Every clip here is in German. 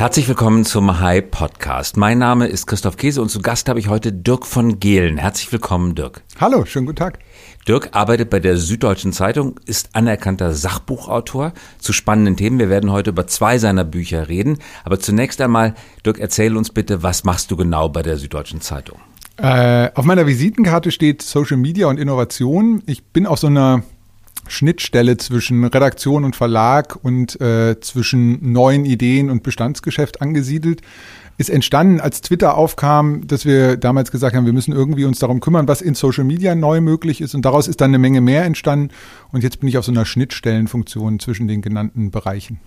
Herzlich willkommen zum High Podcast. Mein Name ist Christoph Käse und zu Gast habe ich heute Dirk von Gehlen. Herzlich willkommen, Dirk. Hallo, schönen guten Tag. Dirk arbeitet bei der Süddeutschen Zeitung, ist anerkannter Sachbuchautor zu spannenden Themen. Wir werden heute über zwei seiner Bücher reden. Aber zunächst einmal, Dirk, erzähl uns bitte, was machst du genau bei der Süddeutschen Zeitung? Äh, auf meiner Visitenkarte steht Social Media und Innovation. Ich bin auf so einer Schnittstelle zwischen Redaktion und Verlag und äh, zwischen neuen Ideen und Bestandsgeschäft angesiedelt. Ist entstanden, als Twitter aufkam, dass wir damals gesagt haben, wir müssen irgendwie uns darum kümmern, was in Social Media neu möglich ist. Und daraus ist dann eine Menge mehr entstanden. Und jetzt bin ich auf so einer Schnittstellenfunktion zwischen den genannten Bereichen.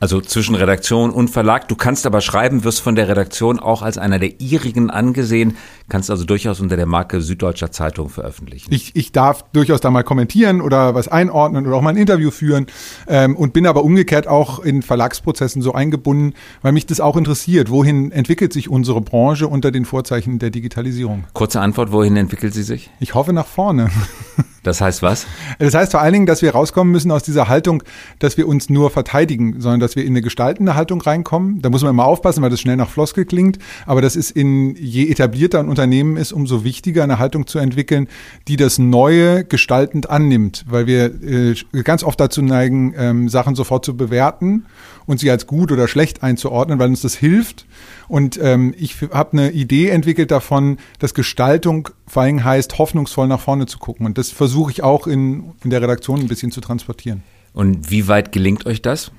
Also zwischen Redaktion und Verlag. Du kannst aber schreiben, wirst von der Redaktion auch als einer der ihrigen angesehen, kannst also durchaus unter der Marke Süddeutscher Zeitung veröffentlichen. Ich, ich darf durchaus da mal kommentieren oder was einordnen oder auch mal ein Interview führen ähm, und bin aber umgekehrt auch in Verlagsprozessen so eingebunden, weil mich das auch interessiert. Wohin entwickelt sich unsere Branche unter den Vorzeichen der Digitalisierung? Kurze Antwort, wohin entwickelt sie sich? Ich hoffe nach vorne. Das heißt was? Das heißt vor allen Dingen, dass wir rauskommen müssen aus dieser Haltung, dass wir uns nur verteidigen, sondern dass wir in eine gestaltende Haltung reinkommen. Da muss man immer aufpassen, weil das schnell nach Floskel klingt. Aber das ist in je etablierter ein Unternehmen ist, umso wichtiger eine Haltung zu entwickeln, die das Neue gestaltend annimmt, weil wir äh, ganz oft dazu neigen, ähm, Sachen sofort zu bewerten und sie als gut oder schlecht einzuordnen, weil uns das hilft. Und ähm, ich habe eine Idee entwickelt davon, dass Gestaltung vor allem heißt, hoffnungsvoll nach vorne zu gucken. Und das versuche ich auch in, in der Redaktion ein bisschen zu transportieren. Und wie weit gelingt euch das?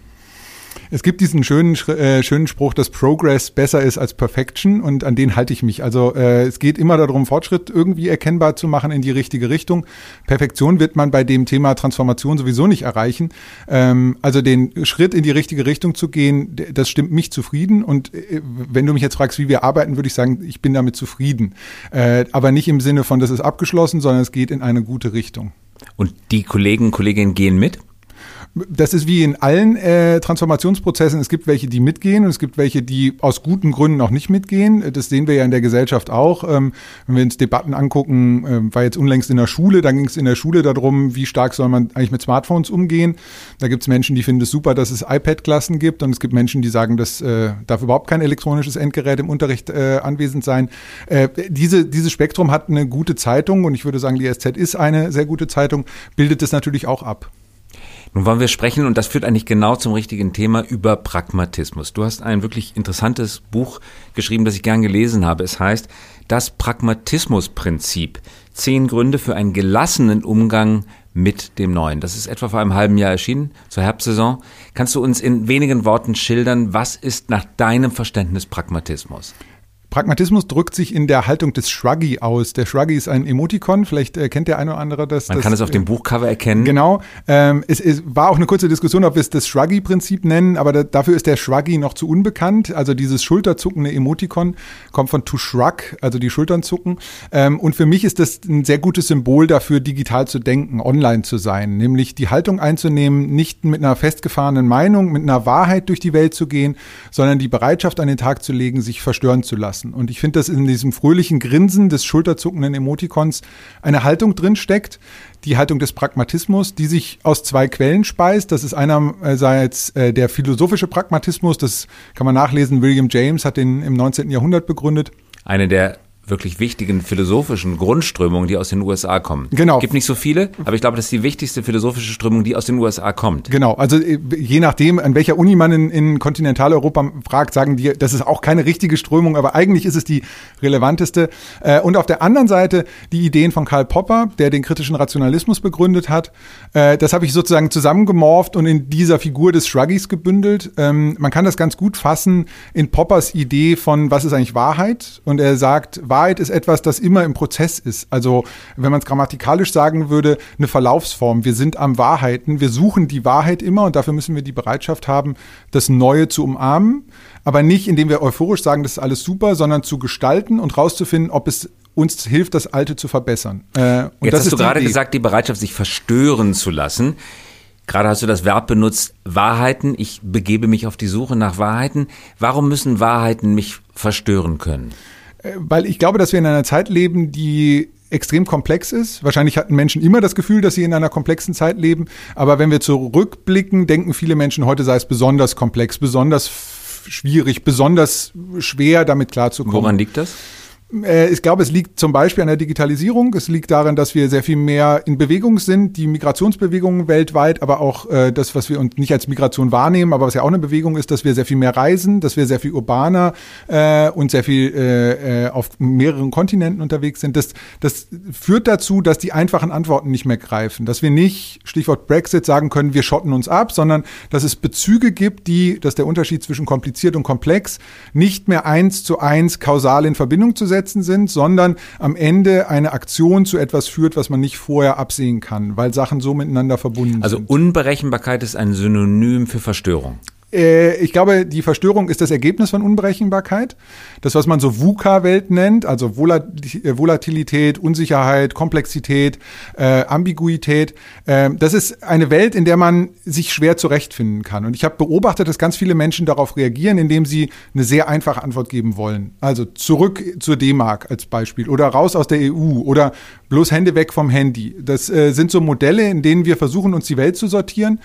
Es gibt diesen schönen, äh, schönen Spruch, dass Progress besser ist als Perfection und an den halte ich mich. Also äh, es geht immer darum, Fortschritt irgendwie erkennbar zu machen in die richtige Richtung. Perfektion wird man bei dem Thema Transformation sowieso nicht erreichen. Ähm, also den Schritt in die richtige Richtung zu gehen, das stimmt mich zufrieden. Und äh, wenn du mich jetzt fragst, wie wir arbeiten, würde ich sagen, ich bin damit zufrieden. Äh, aber nicht im Sinne von, das ist abgeschlossen, sondern es geht in eine gute Richtung. Und die Kollegen, Kolleginnen gehen mit? Das ist wie in allen äh, Transformationsprozessen. Es gibt welche, die mitgehen und es gibt welche, die aus guten Gründen auch nicht mitgehen. Das sehen wir ja in der Gesellschaft auch. Ähm, wenn wir uns Debatten angucken, äh, war jetzt unlängst in der Schule, dann ging es in der Schule darum, wie stark soll man eigentlich mit Smartphones umgehen. Da gibt es Menschen, die finden es super, dass es iPad-Klassen gibt und es gibt Menschen, die sagen, das äh, darf überhaupt kein elektronisches Endgerät im Unterricht äh, anwesend sein. Äh, diese, dieses Spektrum hat eine gute Zeitung und ich würde sagen, die SZ ist eine sehr gute Zeitung, bildet es natürlich auch ab. Nun wollen wir sprechen, und das führt eigentlich genau zum richtigen Thema, über Pragmatismus. Du hast ein wirklich interessantes Buch geschrieben, das ich gern gelesen habe. Es heißt Das Pragmatismusprinzip. Zehn Gründe für einen gelassenen Umgang mit dem Neuen. Das ist etwa vor einem halben Jahr erschienen, zur Herbstsaison. Kannst du uns in wenigen Worten schildern, was ist nach deinem Verständnis Pragmatismus? Pragmatismus drückt sich in der Haltung des Shruggy aus. Der Shruggy ist ein Emoticon, vielleicht äh, kennt der eine oder andere das. Man das, kann es auf dem Buchcover erkennen. Genau. Ähm, es, es war auch eine kurze Diskussion, ob wir es das Shruggy-Prinzip nennen, aber da, dafür ist der Shruggy noch zu unbekannt. Also dieses schulterzuckende Emoticon kommt von to shrug, also die Schultern zucken. Ähm, und für mich ist das ein sehr gutes Symbol dafür, digital zu denken, online zu sein, nämlich die Haltung einzunehmen, nicht mit einer festgefahrenen Meinung, mit einer Wahrheit durch die Welt zu gehen, sondern die Bereitschaft an den Tag zu legen, sich verstören zu lassen lassen. Und ich finde, dass in diesem fröhlichen Grinsen des schulterzuckenden Emoticons eine Haltung drin steckt, die Haltung des Pragmatismus, die sich aus zwei Quellen speist. Das ist einerseits äh, der philosophische Pragmatismus, das kann man nachlesen. William James hat den im 19. Jahrhundert begründet. Eine der wirklich wichtigen philosophischen Grundströmungen, die aus den USA kommen. Genau. Es gibt nicht so viele, aber ich glaube, das ist die wichtigste philosophische Strömung, die aus den USA kommt. Genau. Also äh, je nachdem, an welcher Uni man in, in Kontinentaleuropa fragt, sagen die, das ist auch keine richtige Strömung, aber eigentlich ist es die relevanteste. Äh, und auf der anderen Seite die Ideen von Karl Popper, der den kritischen Rationalismus begründet hat. Äh, das habe ich sozusagen zusammengemorpht und in dieser Figur des Shruggies gebündelt. Ähm, man kann das ganz gut fassen in Poppers Idee von, was ist eigentlich Wahrheit? Und er sagt, Wahrheit Wahrheit ist etwas, das immer im Prozess ist. Also wenn man es grammatikalisch sagen würde, eine Verlaufsform. Wir sind am Wahrheiten, wir suchen die Wahrheit immer und dafür müssen wir die Bereitschaft haben, das Neue zu umarmen, aber nicht indem wir euphorisch sagen, das ist alles super, sondern zu gestalten und rauszufinden, ob es uns hilft, das Alte zu verbessern. Äh, Jetzt hast du gerade gesagt, die Bereitschaft, sich verstören zu lassen. Gerade hast du das Verb benutzt, Wahrheiten. Ich begebe mich auf die Suche nach Wahrheiten. Warum müssen Wahrheiten mich verstören können? Äh, weil ich glaube, dass wir in einer Zeit leben, die extrem komplex ist. Wahrscheinlich hatten Menschen immer das Gefühl, dass sie in einer komplexen Zeit leben. Aber wenn wir zurückblicken, denken viele Menschen, heute sei es besonders komplex, besonders schwierig, besonders schwer damit klarzukommen. Woran liegt das? Äh, ich glaube, es liegt zum Beispiel an der Digitalisierung. Es liegt daran, dass wir sehr viel mehr in Bewegung sind, die Migrationsbewegungen weltweit, aber auch äh, das, was wir uns nicht als Migration wahrnehmen, aber was ja auch eine Bewegung ist, dass wir sehr viel mehr reisen, dass wir sehr viel urbaner äh, und sehr viel äh, äh auf mehreren Kontinenten unterwegs sind. Das, das führt dazu, dass die einfachen Antworten nicht mehr greifen, dass wir nicht, Stichwort Brexit, sagen können, wir schotten uns ab, sondern dass es Bezüge gibt, die, dass der Unterschied zwischen kompliziert und komplex nicht mehr eins zu eins kausal in Verbindung zu setzen Gesetzen sind, sondern am Ende eine Aktion zu etwas führt, was man nicht vorher absehen kann, weil Sachen so miteinander verbunden also sind. Also Unberechenbarkeit ist ein Synonym für Verstörung. Äh, ich glaube, die Verstörung ist das Ergebnis von Unberechenbarkeit. Das, was man so VUCA-Welt nennt, also äh, Volatilität, Unsicherheit, Komplexität, äh, Ambiguität. Äh, das ist eine Welt, in der man sich schwer zurechtfinden kann. Und ich habe beobachtet, dass ganz viele Menschen darauf reagieren, indem sie eine sehr einfache Antwort geben wollen. Also zurück zur D-Mark als Beispiel oder raus aus der EU oder bloß Hände weg vom Handy. Das äh, sind so Modelle, in denen wir versuchen, uns die Welt zu sortieren.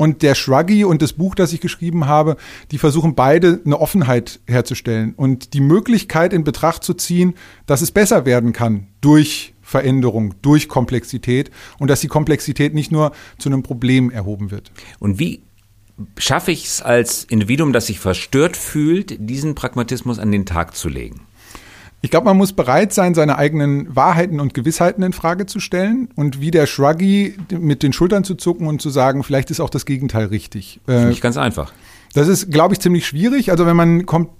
Und der Shruggy und das Buch, das ich geschrieben habe, die versuchen beide eine Offenheit herzustellen und die Möglichkeit in Betracht zu ziehen, dass es besser werden kann durch Veränderung, durch Komplexität und dass die Komplexität nicht nur zu einem Problem erhoben wird. Und wie schaffe ich es als Individuum, das sich verstört fühlt, diesen Pragmatismus an den Tag zu legen? Ich glaube, man muss bereit sein, seine eigenen Wahrheiten und Gewissheiten in Frage zu stellen und wie der Shruggy mit den Schultern zu zucken und zu sagen, vielleicht ist auch das Gegenteil richtig. Äh, nicht ganz einfach. Das ist, glaube ich, ziemlich schwierig. Also wenn man kommt,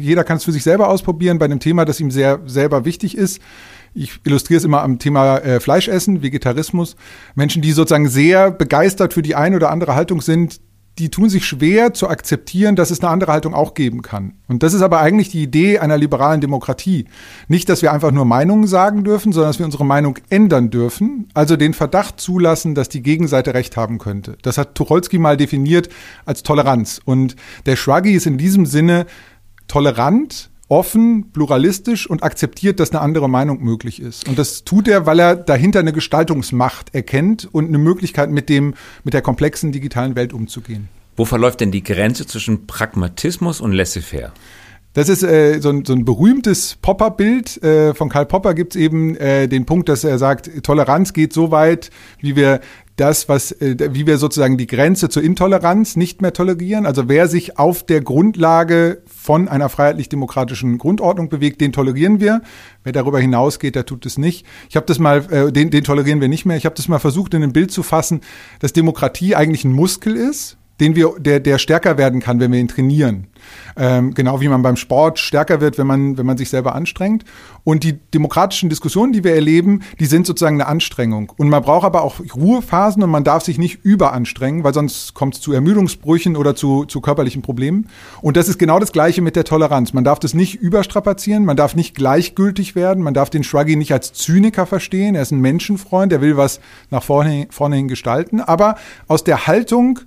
jeder kann es für sich selber ausprobieren bei einem Thema, das ihm sehr selber wichtig ist. Ich illustriere es immer am Thema äh, Fleischessen, Vegetarismus. Menschen, die sozusagen sehr begeistert für die eine oder andere Haltung sind, die tun sich schwer zu akzeptieren, dass es eine andere Haltung auch geben kann. Und das ist aber eigentlich die Idee einer liberalen Demokratie. Nicht, dass wir einfach nur Meinungen sagen dürfen, sondern dass wir unsere Meinung ändern dürfen, also den Verdacht zulassen, dass die Gegenseite recht haben könnte. Das hat Tucholsky mal definiert als Toleranz. Und der Shruggy ist in diesem Sinne tolerant, offen, pluralistisch und akzeptiert, dass eine andere Meinung möglich ist. Und das tut er, weil er dahinter eine Gestaltungsmacht erkennt und eine Möglichkeit, mit dem, mit der komplexen digitalen Welt umzugehen. Wo verläuft denn die Grenze zwischen Pragmatismus und Laissez-faire? Das ist äh, so, ein, so ein berühmtes Popper-Bild. Äh, von Karl Popper gibt es eben äh, den Punkt, dass er sagt, Toleranz geht so weit, wie wir das, was, äh, wie wir sozusagen die Grenze zur Intoleranz nicht mehr tolerieren. Also wer sich auf der Grundlage von einer freiheitlich-demokratischen Grundordnung bewegt, den tolerieren wir. Wer darüber hinausgeht, der tut es nicht. Ich habe das mal, äh, den, den tolerieren wir nicht mehr. Ich habe das mal versucht, in ein Bild zu fassen, dass Demokratie eigentlich ein Muskel ist den wir, der, der stärker werden kann, wenn wir ihn trainieren. Ähm, genau wie man beim Sport stärker wird, wenn man, wenn man sich selber anstrengt. Und die demokratischen Diskussionen, die wir erleben, die sind sozusagen eine Anstrengung. Und man braucht aber auch Ruhephasen und man darf sich nicht überanstrengen, weil sonst kommt es zu Ermüdungsbrüchen oder zu, zu körperlichen Problemen. Und das ist genau das Gleiche mit der Toleranz. Man darf das nicht überstrapazieren, man darf nicht gleichgültig werden, man darf den Shruggy nicht als Zyniker verstehen. Er ist ein Menschenfreund, der will was nach vorne, vorne hin gestalten. Aber aus der Haltung,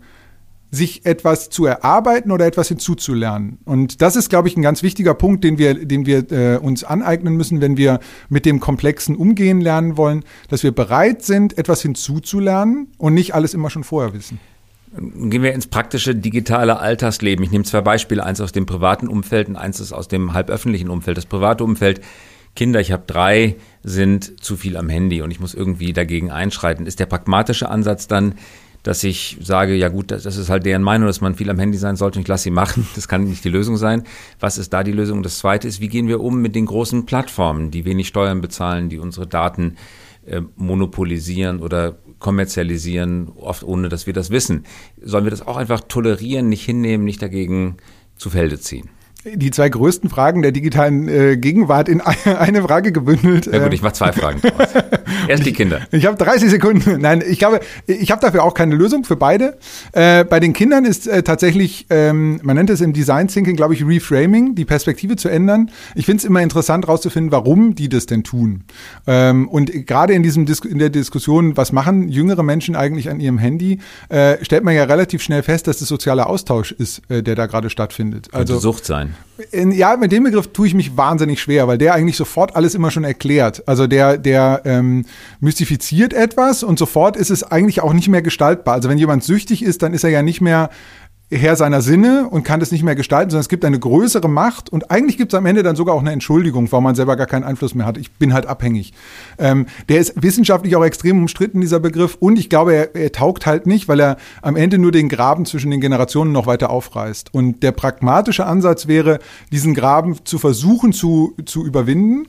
sich etwas zu erarbeiten oder etwas hinzuzulernen. Und das ist, glaube ich, ein ganz wichtiger Punkt, den wir, den wir äh, uns aneignen müssen, wenn wir mit dem Komplexen umgehen lernen wollen, dass wir bereit sind, etwas hinzuzulernen und nicht alles immer schon vorher wissen. Gehen wir ins praktische digitale Alltagsleben. Ich nehme zwei Beispiele, eins aus dem privaten Umfeld und eins aus dem halböffentlichen Umfeld. Das private Umfeld, Kinder, ich habe drei, sind zu viel am Handy und ich muss irgendwie dagegen einschreiten. Ist der pragmatische Ansatz dann, dass ich sage, ja gut, das, ist halt deren Meinung, dass man viel am Handy sein sollte und ich lasse sie machen. Das kann nicht die Lösung sein. Was ist da die Lösung? Das zweite ist, wie gehen wir um mit den großen Plattformen, die wenig Steuern bezahlen, die unsere Daten äh, monopolisieren oder kommerzialisieren, oft ohne dass wir das wissen. Sollen wir das auch einfach tolerieren, nicht hinnehmen, nicht dagegen zu Felde ziehen? Die zwei größten Fragen der digitalen äh, Gegenwart in eine Frage gebündelt. Ja gut, ich mache zwei Fragen draus. Erst die Kinder. Ich, ich habe 30 Sekunden. Nein, ich glaube, ich habe dafür auch keine Lösung für beide. Äh, bei den Kindern ist äh, tatsächlich, ähm, man nennt es im Design Thinking, glaube ich, Reframing, die Perspektive zu ändern. Ich finde es immer interessant herauszufinden, warum die das denn tun. Ähm, und gerade in diesem Dis in der Diskussion, was machen jüngere Menschen eigentlich an ihrem Handy, äh, stellt man ja relativ schnell fest, dass es sozialer Austausch ist, äh, der da gerade stattfindet. Also Sucht sein. Ja, mit dem Begriff tue ich mich wahnsinnig schwer, weil der eigentlich sofort alles immer schon erklärt. Also der, der ähm, mystifiziert etwas und sofort ist es eigentlich auch nicht mehr gestaltbar. Also wenn jemand süchtig ist, dann ist er ja nicht mehr Herr seiner Sinne und kann das nicht mehr gestalten, sondern es gibt eine größere Macht und eigentlich gibt es am Ende dann sogar auch eine Entschuldigung, warum man selber gar keinen Einfluss mehr hat. Ich bin halt abhängig. Ähm, der ist wissenschaftlich auch extrem umstritten, dieser Begriff, und ich glaube, er, er taugt halt nicht, weil er am Ende nur den Graben zwischen den Generationen noch weiter aufreißt. Und der pragmatische Ansatz wäre, diesen Graben zu versuchen zu, zu überwinden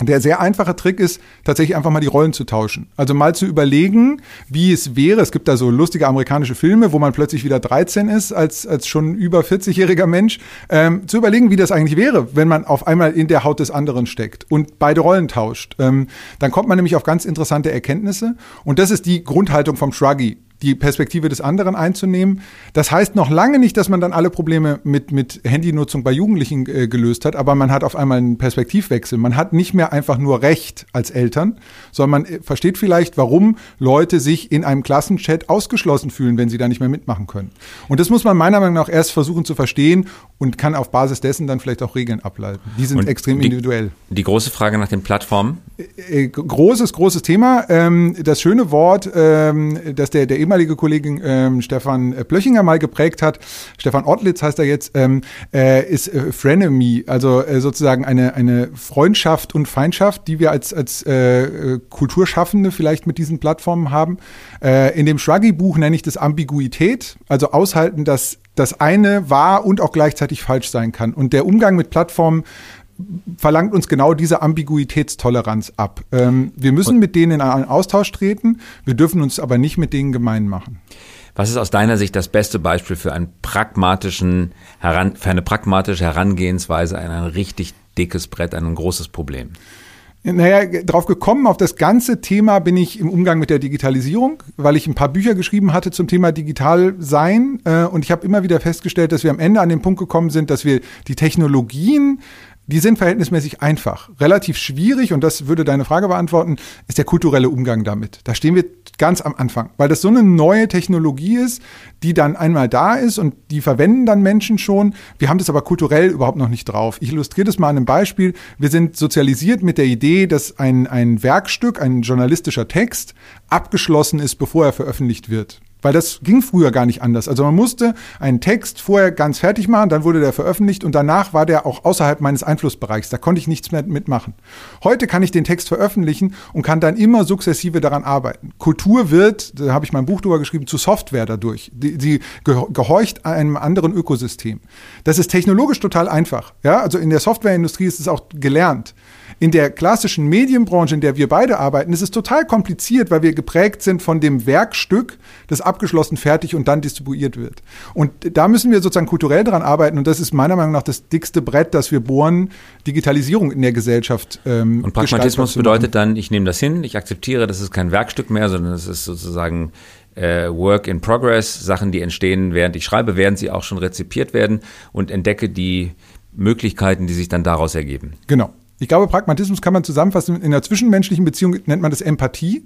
der sehr einfache Trick ist, tatsächlich einfach mal die Rollen zu tauschen. Also mal zu überlegen, wie es wäre. Es gibt da so lustige amerikanische Filme, wo man plötzlich wieder 13 ist als, als schon über 40-jähriger Mensch. Ähm, zu überlegen, wie das eigentlich wäre, wenn man auf einmal in der Haut des anderen steckt und beide Rollen tauscht. Ähm, dann kommt man nämlich auf ganz interessante Erkenntnisse. Und das ist die Grundhaltung vom Shruggy die Perspektive des anderen einzunehmen. Das heißt noch lange nicht, dass man dann alle Probleme mit, mit Handynutzung bei Jugendlichen äh, gelöst hat, aber man hat auf einmal einen Perspektivwechsel. Man hat nicht mehr einfach nur Recht als Eltern, sondern man äh, versteht vielleicht, warum Leute sich in einem Klassenchat ausgeschlossen fühlen, wenn sie da nicht mehr mitmachen können. Und das muss man meiner Meinung nach erst versuchen zu verstehen und kann auf Basis dessen dann vielleicht auch Regeln ableiten. Die sind und extrem die, individuell. Die große Frage nach den Plattformen? Äh, großes, großes Thema. Ähm, das schöne Wort, ähm, dass der, der ehemalige Kollege ähm, Stefan Blöchinger mal geprägt hat, Stefan Ortlitz heißt er jetzt, ähm, äh, ist äh, Frenemy, also äh, sozusagen eine, eine Freundschaft und Feindschaft, die wir als, als äh, Kulturschaffende vielleicht mit diesen Plattformen haben. Äh, in dem Shruggy-Buch nenne ich das Ambiguität, also aushalten, dass das eine wahr und auch gleichzeitig falsch sein kann. Und der Umgang mit Plattformen verlangt uns genau diese Ambiguitätstoleranz ab. Ähm, wir müssen mit denen in einen Austausch treten, wir dürfen uns aber nicht mit denen gemein machen. Was ist aus deiner Sicht das beste Beispiel für, einen pragmatischen, für eine pragmatische Herangehensweise an ein richtig dickes Brett, an ein großes Problem? Naja, drauf gekommen, auf das ganze Thema bin ich im Umgang mit der Digitalisierung, weil ich ein paar Bücher geschrieben hatte zum Thema Digitalsein. Äh, und ich habe immer wieder festgestellt, dass wir am Ende an den Punkt gekommen sind, dass wir die Technologien die sind verhältnismäßig einfach. Relativ schwierig, und das würde deine Frage beantworten, ist der kulturelle Umgang damit. Da stehen wir ganz am Anfang, weil das so eine neue Technologie ist, die dann einmal da ist und die verwenden dann Menschen schon. Wir haben das aber kulturell überhaupt noch nicht drauf. Ich illustriere das mal an einem Beispiel. Wir sind sozialisiert mit der Idee, dass ein, ein Werkstück, ein journalistischer Text abgeschlossen ist, bevor er veröffentlicht wird. Weil das ging früher gar nicht anders. Also man musste einen Text vorher ganz fertig machen, dann wurde der veröffentlicht und danach war der auch außerhalb meines Einflussbereichs. Da konnte ich nichts mehr mitmachen. Heute kann ich den Text veröffentlichen und kann dann immer sukzessive daran arbeiten. Kultur wird, da habe ich mein Buch drüber geschrieben, zu Software dadurch. Sie gehorcht einem anderen Ökosystem. Das ist technologisch total einfach. Ja, also in der Softwareindustrie ist es auch gelernt. In der klassischen Medienbranche, in der wir beide arbeiten, ist es total kompliziert, weil wir geprägt sind von dem Werkstück, das abgeschlossen fertig und dann distribuiert wird. Und da müssen wir sozusagen kulturell dran arbeiten und das ist meiner Meinung nach das dickste Brett, das wir bohren, Digitalisierung in der Gesellschaft. Ähm, und Pragmatismus bedeutet dann, ich nehme das hin, ich akzeptiere, das ist kein Werkstück mehr, sondern es ist sozusagen äh, Work in Progress, Sachen, die entstehen, während ich schreibe, während sie auch schon rezipiert werden und entdecke die Möglichkeiten, die sich dann daraus ergeben. Genau. Ich glaube, Pragmatismus kann man zusammenfassen. In einer zwischenmenschlichen Beziehung nennt man das Empathie.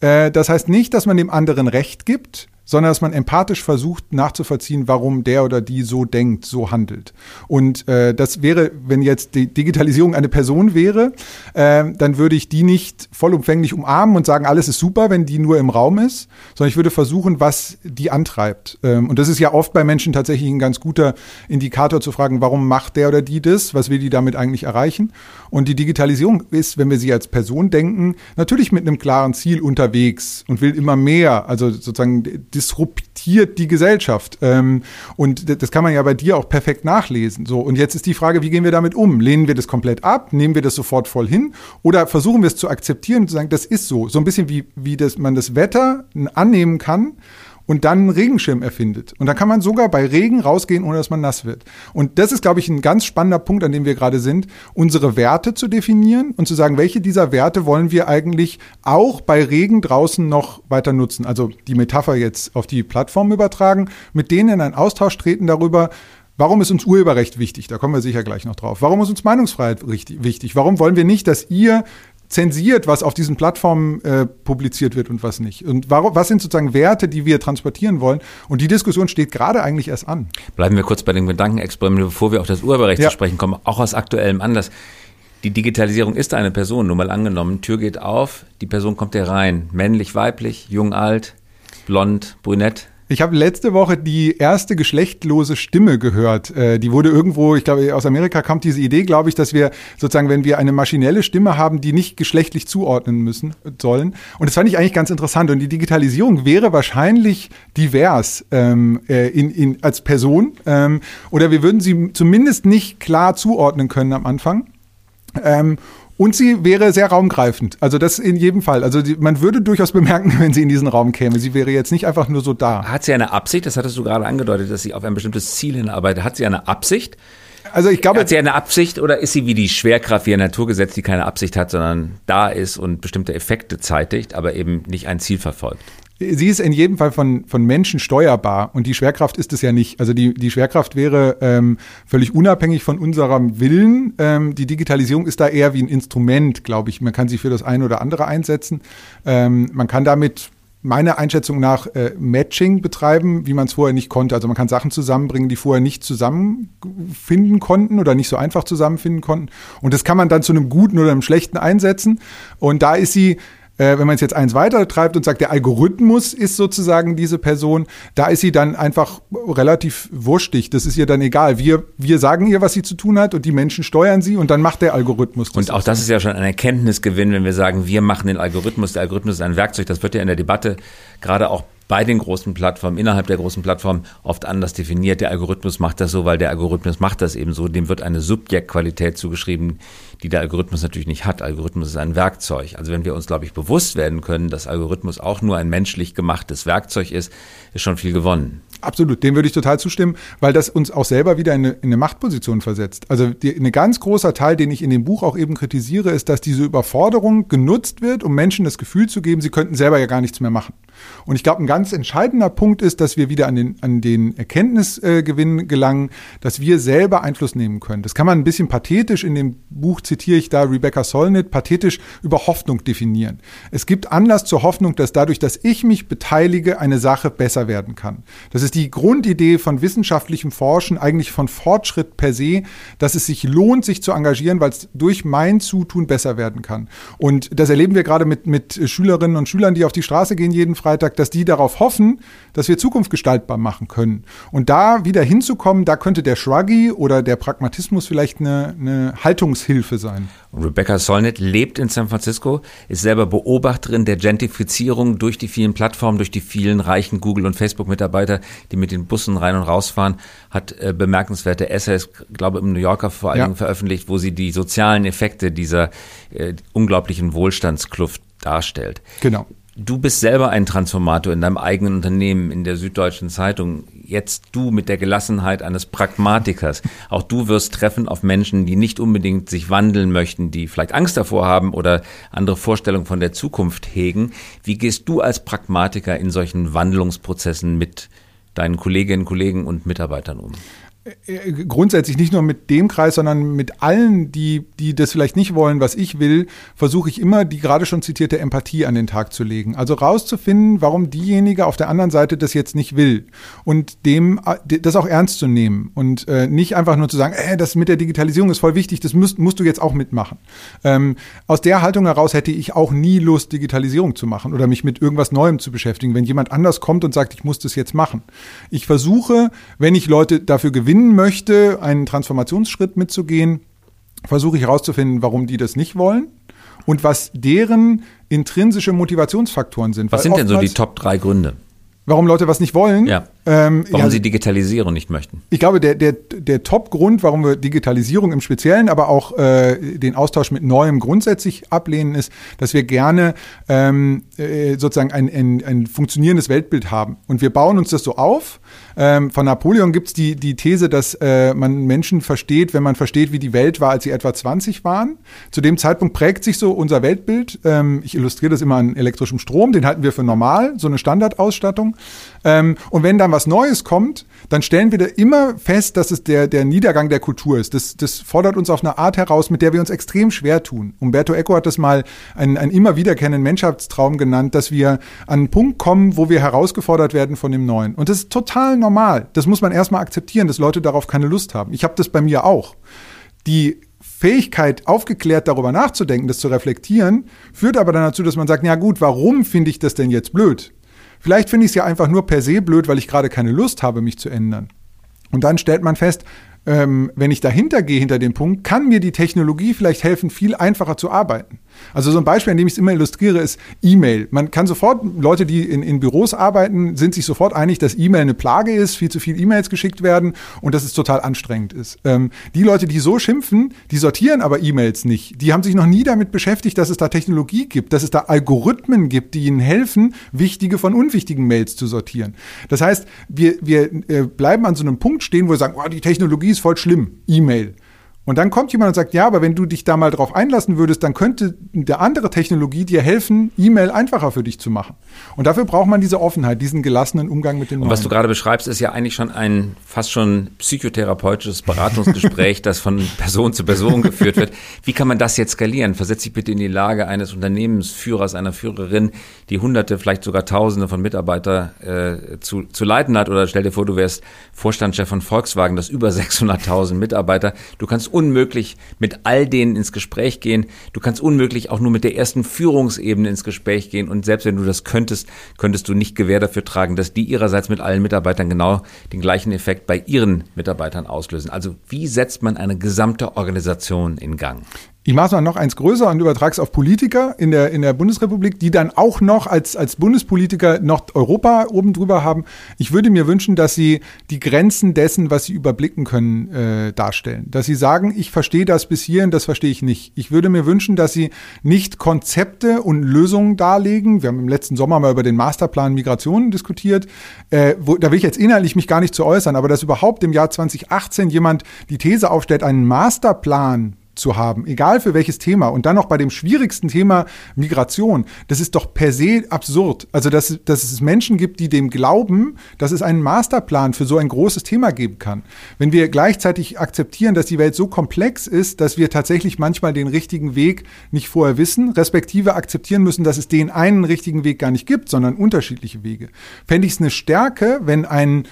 Äh, das heißt nicht, dass man dem anderen Recht gibt, sondern dass man empathisch versucht nachzuvollziehen, warum der oder die so denkt, so handelt. Und äh, das wäre, wenn jetzt die Digitalisierung eine Person wäre, äh, dann würde ich die nicht vollumfänglich umarmen und sagen, alles ist super, wenn die nur im Raum ist, sondern ich würde versuchen, was die antreibt. Ähm, und das ist ja oft bei Menschen tatsächlich ein ganz guter Indikator zu fragen, warum macht der oder die das, was will die damit eigentlich erreichen. Und die Digitalisierung ist, wenn wir sie als Person denken, natürlich mit einem klaren Ziel unterwegs und will immer mehr, also sozusagen disruptiert die Gesellschaft. Ähm, und das kann man ja bei dir auch perfekt nachlesen. So, und jetzt ist die Frage, wie gehen wir damit um? Lehnen wir das komplett ab? Nehmen wir das sofort voll hin? Oder versuchen wir es zu akzeptieren und zu sagen, das ist so. So ein bisschen wie, wie das, man das Wetter annehmen kann und dann einen Regenschirm erfindet. Und dann kann man sogar bei Regen rausgehen, ohne dass man nass wird. Und das ist, glaube ich, ein ganz spannender Punkt, an dem wir gerade sind, unsere Werte zu definieren und zu sagen, welche dieser Werte wollen wir eigentlich auch bei Regen draußen noch weiter nutzen. Also die Metapher jetzt auf die Plattform übertragen, mit denen in einen Austausch treten darüber, Warum ist uns Urheberrecht wichtig? Da kommen wir sicher gleich noch drauf. Warum ist uns Meinungsfreiheit wichtig? Warum wollen wir nicht, dass ihr zensiert, was auf diesen Plattformen äh, publiziert wird und was nicht. Und warum, was sind sozusagen Werte, die wir transportieren wollen? Und die Diskussion steht gerade eigentlich erst an. Bleiben wir kurz bei dem Gedankenexperiment, bevor wir auf das Urheberrecht ja. zu sprechen kommen, auch aus aktuellem Anlass. Die Digitalisierung ist eine Person, nur mal angenommen, Tür geht auf, die Person kommt herein, männlich, weiblich, jung, alt, blond, brünett. Ich habe letzte Woche die erste geschlechtlose Stimme gehört. Äh, die wurde irgendwo, ich glaube, aus Amerika kam diese Idee, glaube ich, dass wir sozusagen, wenn wir eine maschinelle Stimme haben, die nicht geschlechtlich zuordnen müssen sollen. Und das fand ich eigentlich ganz interessant. Und die Digitalisierung wäre wahrscheinlich divers ähm, äh, in, in, als Person. Ähm, oder wir würden sie zumindest nicht klar zuordnen können am Anfang. Ähm, und sie wäre sehr raumgreifend. Also das in jedem Fall. Also die, man würde durchaus bemerken, wenn sie in diesen Raum käme. Sie wäre jetzt nicht einfach nur so da. Hat sie eine Absicht? Das hattest du gerade angedeutet, dass sie auf ein bestimmtes Ziel hinarbeitet. Hat sie eine Absicht? Also ich glaube, hat sie eine Absicht oder ist sie wie die Schwerkraft, wie ein Naturgesetz, die keine Absicht hat, sondern da ist und bestimmte Effekte zeitigt, aber eben nicht ein Ziel verfolgt? Sie ist in jedem Fall von, von Menschen steuerbar und die Schwerkraft ist es ja nicht. Also die, die Schwerkraft wäre ähm, völlig unabhängig von unserem Willen. Ähm, die Digitalisierung ist da eher wie ein Instrument, glaube ich. Man kann sie für das eine oder andere einsetzen. Ähm, man kann damit meiner Einschätzung nach äh, Matching betreiben, wie man es vorher nicht konnte. Also man kann Sachen zusammenbringen, die vorher nicht zusammenfinden konnten oder nicht so einfach zusammenfinden konnten. Und das kann man dann zu einem guten oder einem schlechten einsetzen. Und da ist sie äh, wenn man es jetzt eins weiter treibt und sagt, der Algorithmus ist sozusagen diese Person, da ist sie dann einfach relativ wurstig. Das ist ihr dann egal. Wir, wir sagen ihr, was sie zu tun hat und die Menschen steuern sie und dann macht der Algorithmus das. Und auch das ist ja schon ein Erkenntnisgewinn, wenn wir sagen, wir machen den Algorithmus. Der Algorithmus ist ein Werkzeug. Das wird ja in der Debatte gerade auch bei den großen Plattformen, innerhalb der großen Plattformen oft anders definiert. Der Algorithmus macht das so, weil der Algorithmus macht das eben so. Dem wird eine Subjektqualität zugeschrieben, die der Algorithmus natürlich nicht hat. Algorithmus ist ein Werkzeug. Also wenn wir uns, glaube ich, bewusst werden können, dass Algorithmus auch nur ein menschlich gemachtes Werkzeug ist, ist schon viel gewonnen. Absolut, dem würde ich total zustimmen, weil das uns auch selber wieder in eine, in eine Machtposition versetzt. Also ein ganz großer Teil, den ich in dem Buch auch eben kritisiere, ist, dass diese Überforderung genutzt wird, um Menschen das Gefühl zu geben, sie könnten selber ja gar nichts mehr machen. Und ich glaube, ein ganz entscheidender Punkt ist, dass wir wieder an den, an den Erkenntnisgewinn gelangen, dass wir selber Einfluss nehmen können. Das kann man ein bisschen pathetisch, in dem Buch zitiere ich da Rebecca Solnit, pathetisch über Hoffnung definieren. Es gibt Anlass zur Hoffnung, dass dadurch, dass ich mich beteilige, eine Sache besser werden kann. Das ist die Grundidee von wissenschaftlichem Forschen, eigentlich von Fortschritt per se, dass es sich lohnt, sich zu engagieren, weil es durch mein Zutun besser werden kann. Und das erleben wir gerade mit, mit Schülerinnen und Schülern, die auf die Straße gehen jeden Freitag, dass die darauf hoffen, dass wir Zukunft gestaltbar machen können. Und da wieder hinzukommen, da könnte der Shruggy oder der Pragmatismus vielleicht eine, eine Haltungshilfe sein. Rebecca Solnit lebt in San Francisco, ist selber Beobachterin der Gentrifizierung durch die vielen Plattformen, durch die vielen reichen Google- und Facebook-Mitarbeiter, die mit den Bussen rein und rausfahren, hat äh, bemerkenswerte Essays, glaube im New Yorker vor allen ja. Dingen veröffentlicht, wo sie die sozialen Effekte dieser äh, unglaublichen Wohlstandskluft darstellt. Genau. Du bist selber ein Transformator in deinem eigenen Unternehmen, in der Süddeutschen Zeitung. Jetzt du mit der Gelassenheit eines Pragmatikers. Auch du wirst treffen auf Menschen, die nicht unbedingt sich wandeln möchten, die vielleicht Angst davor haben oder andere Vorstellungen von der Zukunft hegen. Wie gehst du als Pragmatiker in solchen Wandlungsprozessen mit deinen Kolleginnen, Kollegen und Mitarbeitern um? Äh, grundsätzlich nicht nur mit dem Kreis, sondern mit allen, die, die das vielleicht nicht wollen, was ich will, versuche ich immer die gerade schon zitierte Empathie an den Tag zu legen. Also rauszufinden, warum diejenige auf der anderen Seite das jetzt nicht will und dem äh, das auch ernst zu nehmen und äh, nicht einfach nur zu sagen, äh, das mit der Digitalisierung ist voll wichtig, das musst, musst du jetzt auch mitmachen. Ähm, aus der Haltung heraus hätte ich auch nie Lust, Digitalisierung zu machen oder mich mit irgendwas Neuem zu beschäftigen, wenn jemand anders kommt und sagt, ich muss das jetzt machen. Ich versuche, wenn ich Leute dafür gewinne, gewinnen möchte, einen Transformationsschritt mitzugehen, versuche ich herauszufinden, warum die das nicht wollen und was deren intrinsische Motivationsfaktoren sind. Was sind denn so die Top drei Gründe? Warum Leute was nicht wollen? Ja. Ähm, warum ja, sie Digitalisierung nicht möchten? Ich glaube, der, der, der Top-Grund, warum wir Digitalisierung im Speziellen, aber auch äh, den Austausch mit Neuem grundsätzlich ablehnen, ist, dass wir gerne ähm, äh, sozusagen ein, ein, ein funktionierendes Weltbild haben. Und wir bauen uns das so auf. Ähm, von Napoleon gibt's die, die These, dass äh, man Menschen versteht, wenn man versteht, wie die Welt war, als sie etwa 20 waren. Zu dem Zeitpunkt prägt sich so unser Weltbild. Ähm, ich illustriere das immer an elektrischem Strom, den halten wir für normal, so eine Standardausstattung. Ähm, und wenn dann was Neues kommt, dann stellen wir da immer fest, dass es der, der Niedergang der Kultur ist. Das, das fordert uns auf eine Art heraus, mit der wir uns extrem schwer tun. Umberto Eco hat das mal einen, einen immer wiederkehrenden Menschheitstraum genannt, dass wir an einen Punkt kommen, wo wir herausgefordert werden von dem Neuen. Und das ist total normal. Das muss man erstmal akzeptieren, dass Leute darauf keine Lust haben. Ich habe das bei mir auch. Die Fähigkeit, aufgeklärt darüber nachzudenken, das zu reflektieren, führt aber dann dazu, dass man sagt, ja gut, warum finde ich das denn jetzt blöd? Vielleicht finde ich es ja einfach nur per se blöd, weil ich gerade keine Lust habe, mich zu ändern. Und dann stellt man fest, ähm, wenn ich dahinter gehe, hinter dem Punkt, kann mir die Technologie vielleicht helfen, viel einfacher zu arbeiten. Also so ein Beispiel, an dem ich es immer illustriere, ist E-Mail. Man kann sofort, Leute, die in, in Büros arbeiten, sind sich sofort einig, dass E-Mail eine Plage ist, viel zu viel E-Mails geschickt werden und dass es total anstrengend ist. Ähm, die Leute, die so schimpfen, die sortieren aber E-Mails nicht. Die haben sich noch nie damit beschäftigt, dass es da Technologie gibt, dass es da Algorithmen gibt, die ihnen helfen, wichtige von unwichtigen Mails zu sortieren. Das heißt, wir, wir äh, bleiben an so einem Punkt stehen, wo wir sagen, oh, die Technologie ist voll schlimm, E-Mail. Und dann kommt jemand und sagt, ja, aber wenn du dich da mal drauf einlassen würdest, dann könnte eine andere Technologie dir helfen, E-Mail einfacher für dich zu machen. Und dafür braucht man diese Offenheit, diesen gelassenen Umgang mit den Und was du gerade beschreibst, ist ja eigentlich schon ein fast schon psychotherapeutisches Beratungsgespräch, das von Person zu Person geführt wird. Wie kann man das jetzt skalieren? Versetz dich bitte in die Lage eines Unternehmensführers, einer Führerin, die hunderte, vielleicht sogar tausende von Mitarbeitern äh, zu, zu leiten hat. Oder stell dir vor, du wärst Vorstandschef von Volkswagen, das über 600.000 Mitarbeiter. Du kannst unmöglich mit all denen ins Gespräch gehen. Du kannst unmöglich auch nur mit der ersten Führungsebene ins Gespräch gehen. Und selbst wenn du das könntest, könntest du nicht Gewähr dafür tragen, dass die ihrerseits mit allen Mitarbeitern genau den gleichen Effekt bei ihren Mitarbeitern auslösen. Also wie setzt man eine gesamte Organisation in Gang? Ich mache es mal noch eins größer und übertrage es auf Politiker in der, in der Bundesrepublik, die dann auch noch als, als Bundespolitiker noch Europa oben drüber haben. Ich würde mir wünschen, dass sie die Grenzen dessen, was sie überblicken können, äh, darstellen. Dass sie sagen, ich verstehe das bis hierhin, das verstehe ich nicht. Ich würde mir wünschen, dass sie nicht Konzepte und Lösungen darlegen. Wir haben im letzten Sommer mal über den Masterplan Migration diskutiert. Äh, wo, da will ich jetzt inhaltlich mich gar nicht zu äußern, aber dass überhaupt im Jahr 2018 jemand die These aufstellt, einen Masterplan zu haben, egal für welches Thema und dann noch bei dem schwierigsten Thema Migration, das ist doch per se absurd. Also, dass, dass es Menschen gibt, die dem glauben, dass es einen Masterplan für so ein großes Thema geben kann. Wenn wir gleichzeitig akzeptieren, dass die Welt so komplex ist, dass wir tatsächlich manchmal den richtigen Weg nicht vorher wissen, respektive akzeptieren müssen, dass es den einen richtigen Weg gar nicht gibt, sondern unterschiedliche Wege. Fände ich es eine Stärke, wenn ein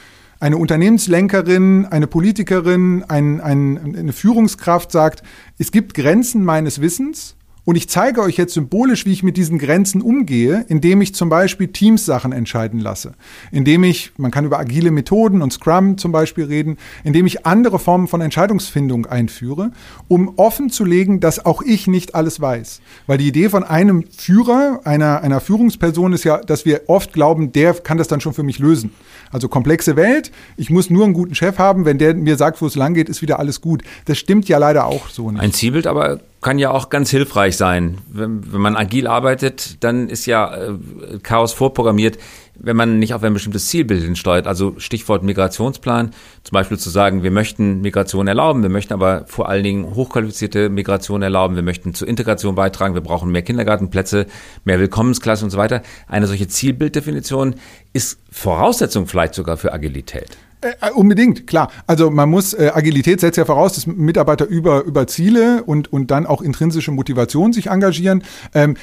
eine Unternehmenslenkerin, eine Politikerin, ein, ein, eine Führungskraft sagt, es gibt Grenzen meines Wissens und ich zeige euch jetzt symbolisch, wie ich mit diesen Grenzen umgehe, indem ich zum Beispiel Teams-Sachen entscheiden lasse. Indem ich, man kann über agile Methoden und Scrum zum Beispiel reden, indem ich andere Formen von Entscheidungsfindung einführe, um offen zu legen, dass auch ich nicht alles weiß. Weil die Idee von einem Führer, einer, einer Führungsperson ist ja, dass wir oft glauben, der kann das dann schon für mich lösen. Also komplexe Welt, ich muss nur einen guten Chef haben, wenn der mir sagt, wo es lang geht, ist wieder alles gut. Das stimmt ja leider auch so nicht. Ein Zielbild aber kann ja auch ganz hilfreich sein. Wenn, wenn man agil arbeitet, dann ist ja äh, Chaos vorprogrammiert, wenn man nicht auf ein bestimmtes Zielbild hinsteuert. Also Stichwort Migrationsplan, zum Beispiel zu sagen, wir möchten Migration erlauben, wir möchten aber vor allen Dingen hochqualifizierte Migration erlauben, wir möchten zur Integration beitragen, wir brauchen mehr Kindergartenplätze, mehr Willkommensklasse und so weiter. Eine solche Zielbilddefinition ist Voraussetzung vielleicht sogar für Agilität. Äh, unbedingt, klar. Also man muss, äh, Agilität setzt ja voraus, dass Mitarbeiter über, über Ziele und, und dann auch intrinsische Motivation sich engagieren. Ähm,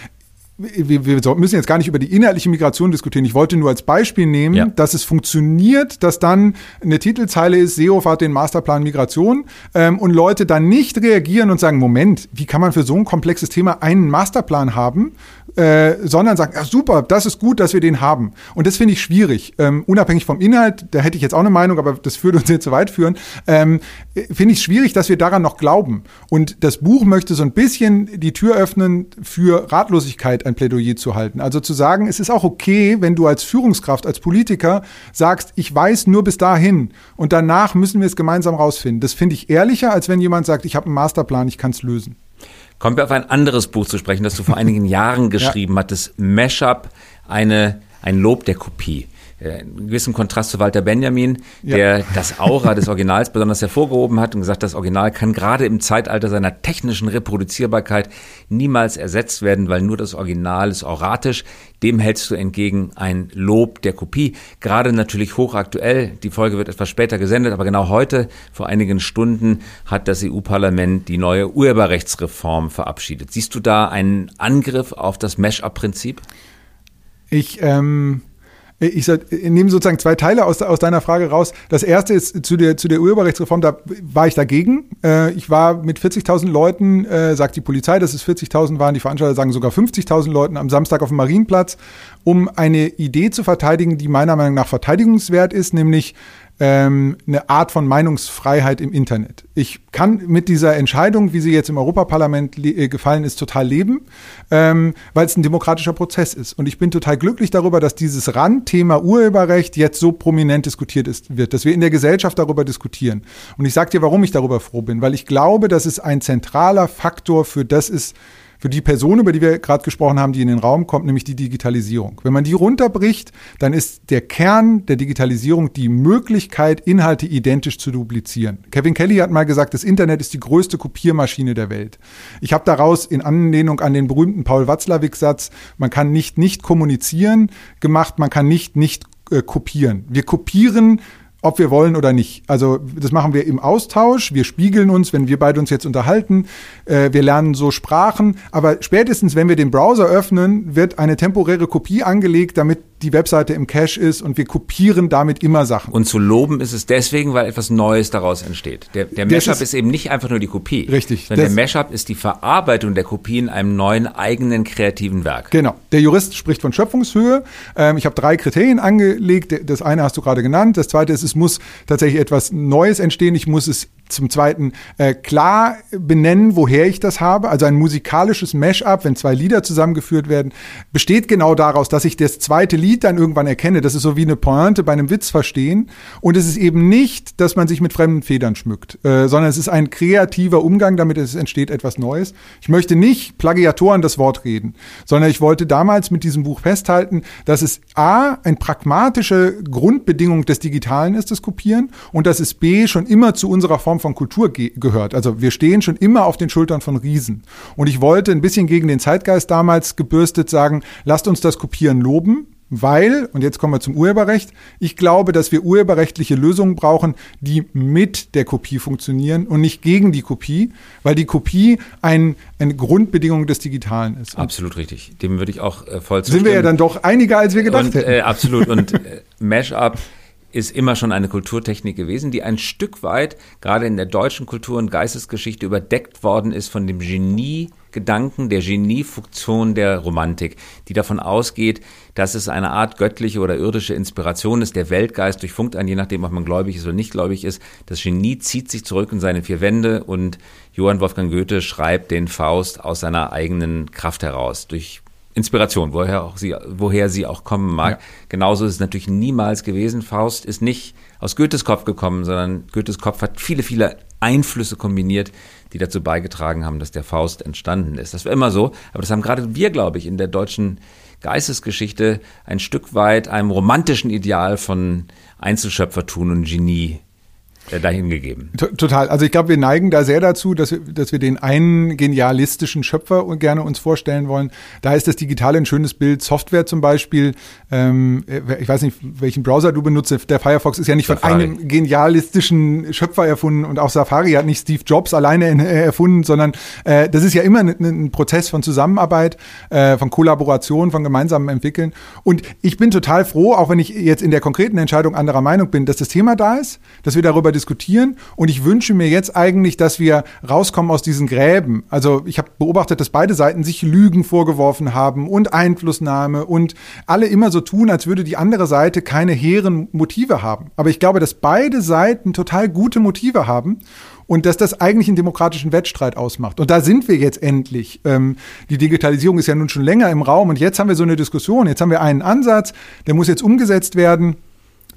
wir, wir müssen jetzt gar nicht über die inhaltliche Migration diskutieren. Ich wollte nur als Beispiel nehmen, ja. dass es funktioniert, dass dann eine Titelzeile ist, Seehofer hat den Masterplan Migration ähm, und Leute dann nicht reagieren und sagen, Moment, wie kann man für so ein komplexes Thema einen Masterplan haben, äh, sondern sagen, ja, super, das ist gut, dass wir den haben. Und das finde ich schwierig. Ähm, unabhängig vom Inhalt, da hätte ich jetzt auch eine Meinung, aber das würde uns jetzt zu weit führen, ähm, finde ich schwierig, dass wir daran noch glauben. Und das Buch möchte so ein bisschen die Tür öffnen, für Ratlosigkeit ein Plädoyer zu halten. Also zu sagen, es ist auch okay, wenn du als Führungskraft, als Politiker sagst, ich weiß nur bis dahin und danach müssen wir es gemeinsam rausfinden. Das finde ich ehrlicher, als wenn jemand sagt, ich habe einen Masterplan, ich kann es lösen. Kommen wir auf ein anderes Buch zu sprechen, das du vor einigen Jahren geschrieben ja. hattest. Mashup, eine, ein Lob der Kopie. Äh, einen gewissen Kontrast zu Walter Benjamin, ja. der das Aura des Originals besonders hervorgehoben hat und gesagt, das Original kann gerade im Zeitalter seiner technischen Reproduzierbarkeit niemals ersetzt werden, weil nur das Original ist auratisch. Dem hältst du entgegen ein Lob der Kopie. Gerade natürlich hochaktuell. Die Folge wird etwas später gesendet, aber genau heute, vor einigen Stunden, hat das EU-Parlament die neue Urheberrechtsreform verabschiedet. Siehst du da einen Angriff auf das Mesh-up-Prinzip? Ich ähm Ich, ich nehme sozusagen zwei Teile aus, aus deiner Frage raus. Das erste ist zu der, zu der Urheberrechtsreform, da war ich dagegen. Äh, ich war mit 40.000 Leuten, äh, sagt die Polizei, dass es 40.000 waren, die Veranstalter sagen sogar 50.000 Leuten am Samstag auf dem Marienplatz, um eine Idee zu verteidigen, die meiner Meinung nach verteidigungswert ist, nämlich ähm, eine Art von Meinungsfreiheit im Internet. Ich kann mit dieser Entscheidung, wie sie jetzt im Europaparlament äh, gefallen ist, total leben, ähm, weil es ein demokratischer Prozess ist. Und ich bin total glücklich darüber, dass dieses Randthema Urheberrecht jetzt so prominent diskutiert ist, wird, dass wir in der Gesellschaft darüber diskutieren. Und ich sage dir, warum ich darüber froh bin, weil ich glaube, dass es ein zentraler Faktor für das ist, für die Person, über die wir gerade gesprochen haben, die in den Raum kommt, nämlich die Digitalisierung. Wenn man die runterbricht, dann ist der Kern der Digitalisierung die Möglichkeit, Inhalte identisch zu duplizieren. Kevin Kelly hat mal gesagt, das Internet ist die größte Kopiermaschine der Welt. Ich habe daraus in Anlehnung an den berühmten Paul Watzlawick-Satz, man kann nicht nicht kommunizieren gemacht, man kann nicht nicht äh, kopieren. Wir kopieren ob wir wollen oder nicht. Also das machen wir im Austausch, wir spiegeln uns, wenn wir beide uns jetzt unterhalten, äh, wir lernen so Sprachen, aber spätestens, wenn wir den Browser öffnen, wird eine temporäre Kopie angelegt, damit die Webseite im Cache ist und wir kopieren damit immer Sachen. Und zu loben ist es deswegen, weil etwas Neues daraus entsteht. Der, der Mashup ist, ist, eben nicht einfach nur die Kopie. Richtig. Sondern der Mashup ist die Verarbeitung der Kopie in einem neuen eigenen kreativen Werk. Genau. Der Jurist spricht von Schöpfungshöhe. Ähm, ich habe drei Kriterien angelegt. Das eine hast du gerade genannt. Das zweite ist, es muss tatsächlich etwas Neues entstehen. Ich muss es zum Zweiten äh, klar benennen, woher ich das habe. Also ein musikalisches Mashup, wenn zwei Lieder zusammengeführt werden, besteht genau daraus, dass ich das zweite Lied dann irgendwann erkenne. Das ist so wie eine Pointe bei einem Witz verstehen. Und es ist eben nicht, dass man sich mit fremden Federn schmückt, äh, sondern es ist ein kreativer Umgang, damit es entsteht etwas Neues. Ich möchte nicht Plagiatoren das Wort reden, sondern ich wollte damals mit diesem Buch festhalten, dass es A, ein pragmatische Grundbedingung des Digitalen ist, das Kopieren, und dass es B, schon immer zu unserer Form von Kultur ge gehört. Also wir stehen schon immer auf den Schultern von Riesen. Und ich wollte ein bisschen gegen den Zeitgeist damals gebürstet sagen, lasst uns das Kopieren loben, weil, und jetzt kommen wir zum Urheberrecht, ich glaube, dass wir urheberrechtliche Lösungen brauchen, die mit der Kopie funktionieren und nicht gegen die Kopie, weil die Kopie ein, eine Grundbedingung des Digitalen ist. Und absolut richtig. Dem würde ich auch äh, voll zustimmen. Sind wir ja dann doch einiger, als wir gedacht und, hätten. Äh, absolut. Und äh, Mashup ist immer schon eine Kulturtechnik gewesen, die ein Stück weit gerade in der deutschen Kultur- und Geistesgeschichte überdeckt worden ist von dem Genie-Gedanken, der Geniefunktion der Romantik, die davon ausgeht, dass es eine Art göttliche oder irdische Inspiration ist. Der Weltgeist durchfunkt einen, je nachdem, ob man gläubig ist oder nicht gläubig ist. Das Genie zieht sich zurück in seine vier Wände und Johann Wolfgang Goethe schreibt den Faust aus seiner eigenen Kraft heraus, durch Inspiration, woher, auch sie, woher sie auch kommen mag. Ja. Genauso ist es natürlich niemals gewesen. Faust ist nicht aus Goethes Kopf gekommen, sondern Goethes Kopf hat viele, viele Einflüsse kombiniert, die dazu beigetragen haben, dass der Faust entstanden ist. Das war immer so, aber das haben gerade wir, glaube ich, in der deutschen Geistesgeschichte ein Stück weit einem romantischen Ideal von Einzelschöpfertun und Genie äh, dahingegeben. Total. Also ich glaube, wir neigen da sehr dazu, dass wir, dass wir den einen genialistischen Schöpfer gerne uns vorstellen wollen. Da ist das Digitale ein schönes Bild. Software zum Beispiel. Ähm, ich weiß nicht, welchen Browser du benutzt. Der Firefox ist ja nicht Safari. von einem genialistischen Schöpfer erfunden und auch Safari hat nicht Steve Jobs alleine äh, erfunden, sondern äh, das ist ja immer ein, ein Prozess von Zusammenarbeit, äh, von Kollaboration, von gemeinsamem Entwickeln. Und ich bin total froh, auch wenn ich jetzt in der konkreten Entscheidung anderer Meinung bin, dass das Thema da ist, dass wir darüber diskutieren. Und ich wünsche mir jetzt eigentlich, dass wir rauskommen aus diesen Gräben. Also ich habe beobachtet, dass beide Seiten sich Lügen vorgeworfen haben und Einflussnahme und alle immer so tun, als würde die andere Seite keine hehren Motive haben. Aber ich glaube, dass beide Seiten total gute Motive haben und dass das eigentlich einen demokratischen Wettstreit ausmacht. Und da sind wir jetzt endlich. Ähm, die Digitalisierung ist ja nun schon länger im Raum und jetzt haben wir so eine Diskussion. Jetzt haben wir einen Ansatz, der muss jetzt umgesetzt werden.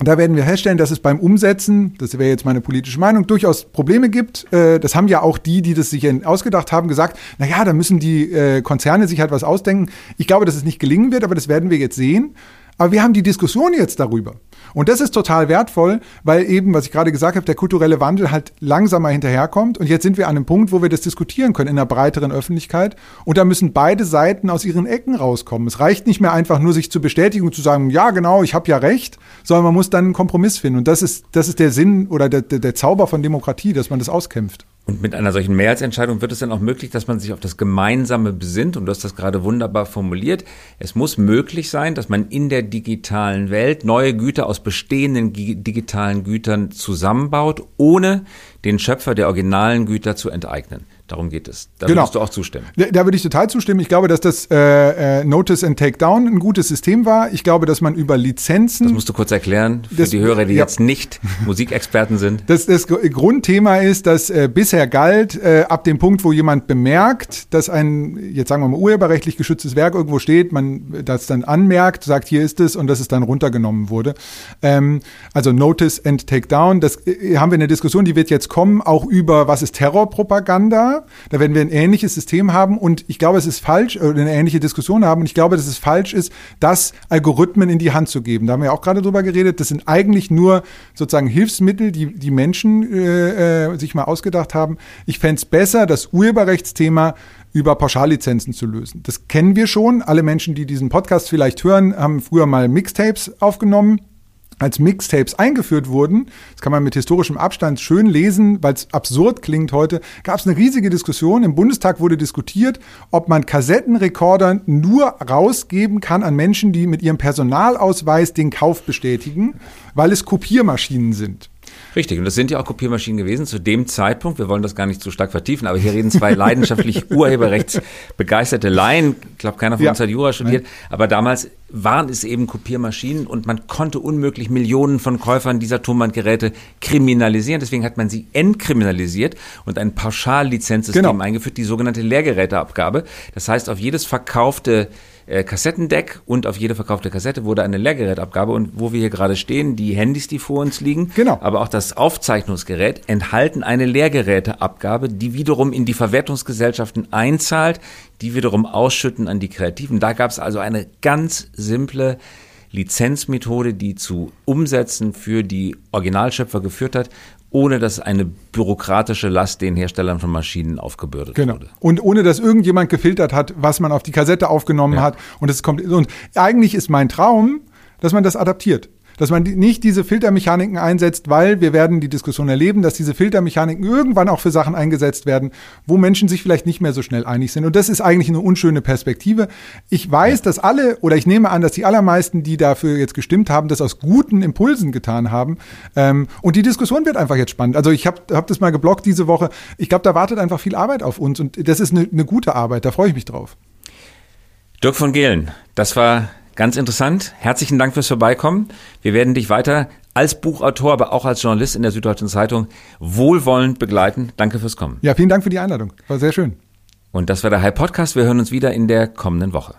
Da werden wir feststellen, dass es beim Umsetzen, das wäre jetzt meine politische Meinung, durchaus Probleme gibt. Äh, das haben ja auch die, die das sich ausgedacht haben, gesagt, na ja, da müssen die äh, Konzerne sich halt was ausdenken. Ich glaube, dass es nicht gelingen wird, aber das werden wir jetzt sehen. Aber wir haben die Diskussion jetzt darüber. Und das ist total wertvoll, weil eben, was ich gerade gesagt habe, der kulturelle Wandel halt langsamer hinterherkommt. Und jetzt sind wir an einem Punkt, wo wir das diskutieren können in einer breiteren Öffentlichkeit. Und da müssen beide Seiten aus ihren Ecken rauskommen. Es reicht nicht mehr einfach nur, sich zu bestätigen und zu sagen, ja, genau, ich habe ja recht, sondern man muss dann einen Kompromiss finden. Und das ist, das ist der Sinn oder der, der, der Zauber von Demokratie, dass man das auskämpft. Und mit einer solchen Mehrheitsentscheidung wird es dann auch möglich, dass man sich auf das Gemeinsame besinnt. Und du hast das gerade wunderbar formuliert. Es muss möglich sein, dass man in der digitalen Welt neue Güter aus bestehenden digitalen Gütern zusammenbaut, ohne den Schöpfer der originalen Güter zu enteignen. Darum geht es. Da genau. würdest du auch zustimmen. Da, da, würde ich total zustimmen. Ich glaube, dass das äh, äh, Notice and Take Down ein gutes System war. Ich glaube, dass man über Lizenzen. Das musst du kurz erklären für das, die Hörer, die ja. jetzt nicht Musikexperten sind. Das, das Grundthema ist, dass äh, bisher galt, äh, ab dem Punkt, wo jemand bemerkt, dass ein, jetzt sagen wir mal, urheberrechtlich geschütztes Werk irgendwo steht, man das dann anmerkt, sagt, hier ist es und dass es dann runtergenommen wurde. Ähm, also Notice and Take Down. Das äh, haben wir eine Diskussion, die wird jetzt kommen, auch über was ist Terrorpropaganda da werden wir ein ähnliches System haben und ich glaube, es ist falsch, oder eine ähnliche Diskussion haben und ich glaube, dass es falsch ist, das Algorithmen in die Hand zu geben. Da haben wir auch gerade drüber geredet. Das sind eigentlich nur sozusagen Hilfsmittel, die die Menschen äh, äh sich mal ausgedacht haben. Ich fände es besser, das Urheberrechtsthema über Pauschallizenzen zu lösen. Das kennen wir schon. Alle Menschen, die diesen Podcast vielleicht hören, haben früher mal Mixtapes aufgenommen als Mixtapes eingeführt wurden, das kann man mit historischem Abstand schön lesen, weil es absurd klingt heute, gab es eine riesige Diskussion. Im Bundestag wurde diskutiert, ob man Kassettenrekorder nur rausgeben kann an Menschen, die mit ihrem Personalausweis den Kauf bestätigen, weil es Kopiermaschinen sind. Richtig, und das sind ja auch Kopiermaschinen gewesen zu dem Zeitpunkt. Wir wollen das gar nicht zu stark vertiefen, aber hier reden zwei leidenschaftlich urheberrechtsbegeisterte Laien. Ich glaube, keiner von ja. uns hat Jura studiert, aber damals waren es eben Kopiermaschinen und man konnte unmöglich Millionen von Käufern dieser Tonbandgeräte kriminalisieren. Deswegen hat man sie entkriminalisiert und ein Pauschallizenzsystem genau. eingeführt, die sogenannte Lehrgeräteabgabe. Das heißt, auf jedes verkaufte äh, Kassettendeck und auf jede verkaufte Kassette wurde eine Lehrgerätabgabe und wo wir hier gerade stehen, die Handys, die vor uns liegen, genau. aber auch das Aufzeichnungsgerät enthalten eine Lehrgeräteabgabe, die wiederum in die Verwertungsgesellschaften einzahlt, die wiederum ausschütten an die Kreativen. Da gab es also eine ganz simple Lizenzmethode, die zu Umsätzen für die Originalschöpfer geführt hat ohne dass eine bürokratische Last den Herstellern von Maschinen aufgebürdet genau. wurde. Und ohne dass irgendjemand gefiltert hat, was man auf die Kassette aufgenommen ja. hat. Und es kommt und eigentlich ist mein Traum, dass man das adaptiert dass man nicht diese Filtermechaniken einsetzt, weil wir werden die Diskussion erleben, dass diese Filtermechaniken irgendwann auch für Sachen eingesetzt werden, wo Menschen sich vielleicht nicht mehr so schnell einig sind. Und das ist eigentlich eine unschöne Perspektive. Ich weiß, dass alle, oder ich nehme an, dass die allermeisten, die dafür jetzt gestimmt haben, das aus guten Impulsen getan haben. Ähm, und die Diskussion wird einfach jetzt spannend. Also ich habe hab das mal geblockt diese Woche. Ich glaube, da wartet einfach viel Arbeit auf uns und das ist eine, eine gute Arbeit. Da freue ich mich drauf. Dirk von Gehlen, das war Ganz interessant. Herzlichen Dank fürs Vorbeikommen. Wir werden dich weiter als Buchautor, aber auch als Journalist in der Süddeutschen Zeitung wohlwollend begleiten. Danke fürs Kommen. Ja, vielen Dank für die Einladung. War sehr schön. Und das war der High Podcast. Wir hören uns wieder in der kommenden Woche.